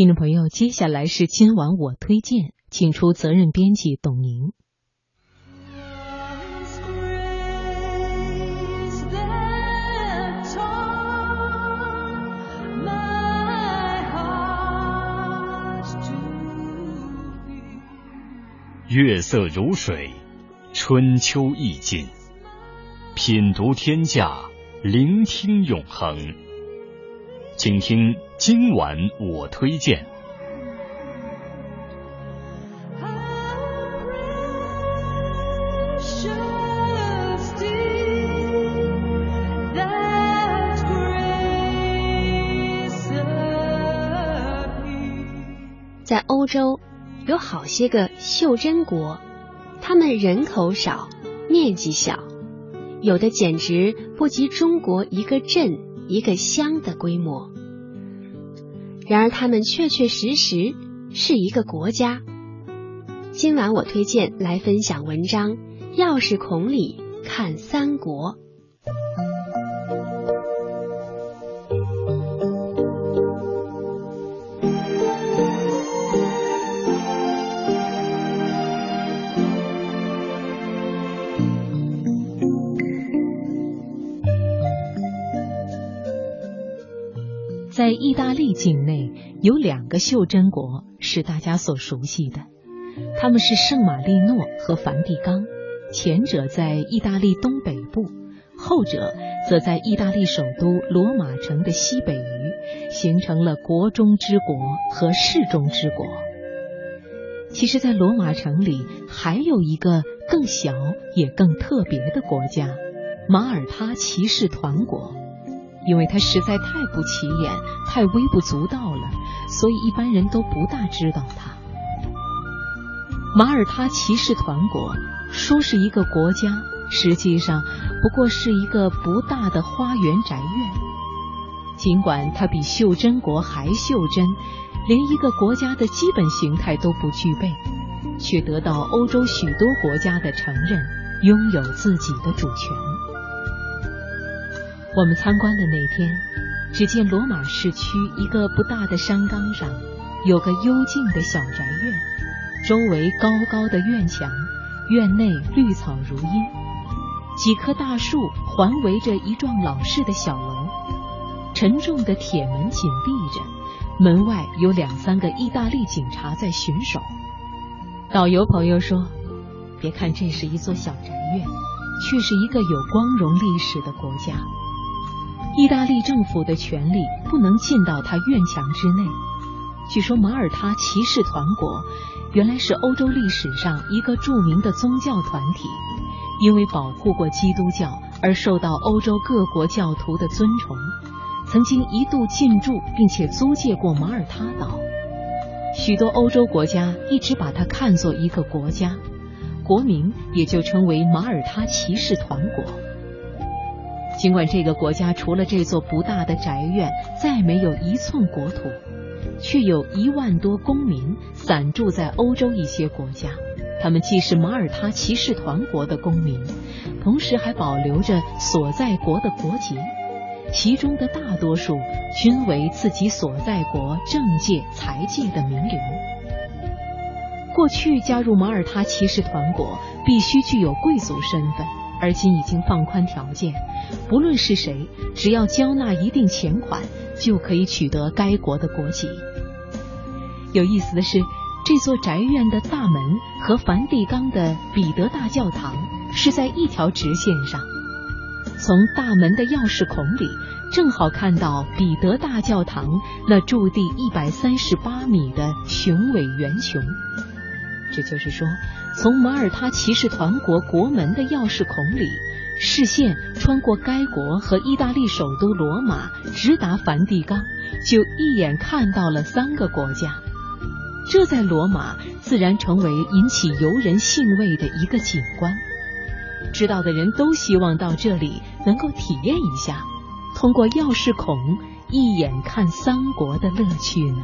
听众朋友，接下来是今晚我推荐，请出责任编辑董宁。月色如水，春秋意境，品读天下，聆听永恒。请听今晚我推荐。在欧洲。有好些个袖珍国，他们人口少，面积小，有的简直不及中国一个镇、一个乡的规模。然而，他们确确实实是一个国家。今晚我推荐来分享文章《钥匙孔里看三国》。在意大利境内有两个袖珍国是大家所熟悉的，他们是圣马力诺和梵蒂冈。前者在意大利东北部，后者则在意大利首都罗马城的西北隅，形成了国中之国和世中之国。其实，在罗马城里还有一个更小也更特别的国家——马耳他骑士团国。因为它实在太不起眼、太微不足道了，所以一般人都不大知道它。马耳他骑士团国说是一个国家，实际上不过是一个不大的花园宅院。尽管它比袖珍国还袖珍，连一个国家的基本形态都不具备，却得到欧洲许多国家的承认，拥有自己的主权。我们参观的那天，只见罗马市区一个不大的山岗上，有个幽静的小宅院，周围高高的院墙，院内绿草如茵，几棵大树环围着一幢老式的小楼，沉重的铁门紧闭着，门外有两三个意大利警察在巡守。导游朋友说：“别看这是一座小宅院，却是一个有光荣历史的国家。”意大利政府的权力不能进到他院墙之内。据说马耳他骑士团国原来是欧洲历史上一个著名的宗教团体，因为保护过基督教而受到欧洲各国教徒的尊崇，曾经一度进驻并且租借过马耳他岛。许多欧洲国家一直把它看作一个国家，国名也就称为马耳他骑士团国。尽管这个国家除了这座不大的宅院，再没有一寸国土，却有一万多公民散住在欧洲一些国家。他们既是马耳他骑士团国的公民，同时还保留着所在国的国籍，其中的大多数均为自己所在国政界、财界的名流。过去加入马耳他骑士团国，必须具有贵族身份。而今已经放宽条件，不论是谁，只要交纳一定钱款，就可以取得该国的国籍。有意思的是，这座宅院的大门和梵蒂冈的彼得大教堂是在一条直线上。从大门的钥匙孔里，正好看到彼得大教堂那驻地一百三十八米的雄伟圆穹。这就是说，从马耳他骑士团国国门的钥匙孔里，视线穿过该国和意大利首都罗马，直达梵蒂冈，就一眼看到了三个国家。这在罗马自然成为引起游人兴味的一个景观。知道的人都希望到这里能够体验一下，通过钥匙孔一眼看三国的乐趣呢。